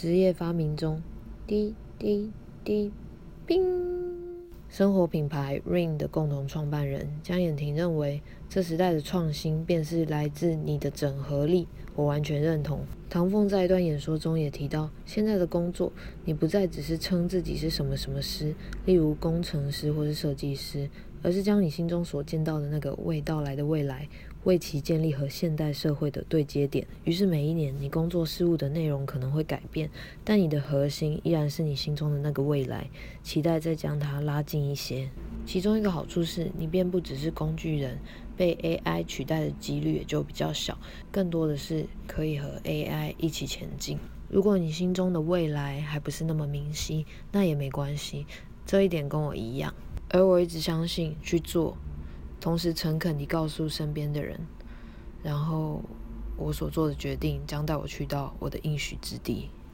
职业发明中，滴滴滴，冰。生活品牌 Ring 的共同创办人江衍廷认为，这时代的创新便是来自你的整合力。我完全认同。唐凤在一段演说中也提到，现在的工作，你不再只是称自己是什么什么师，例如工程师或是设计师，而是将你心中所见到的那个未到来的未来。为其建立和现代社会的对接点。于是每一年，你工作事务的内容可能会改变，但你的核心依然是你心中的那个未来。期待再将它拉近一些。其中一个好处是，你便不只是工具人，被 AI 取代的几率也就比较小。更多的是可以和 AI 一起前进。如果你心中的未来还不是那么明晰，那也没关系。这一点跟我一样。而我一直相信去做。同时诚恳地告诉身边的人，然后我所做的决定将带我去到我的应许之地。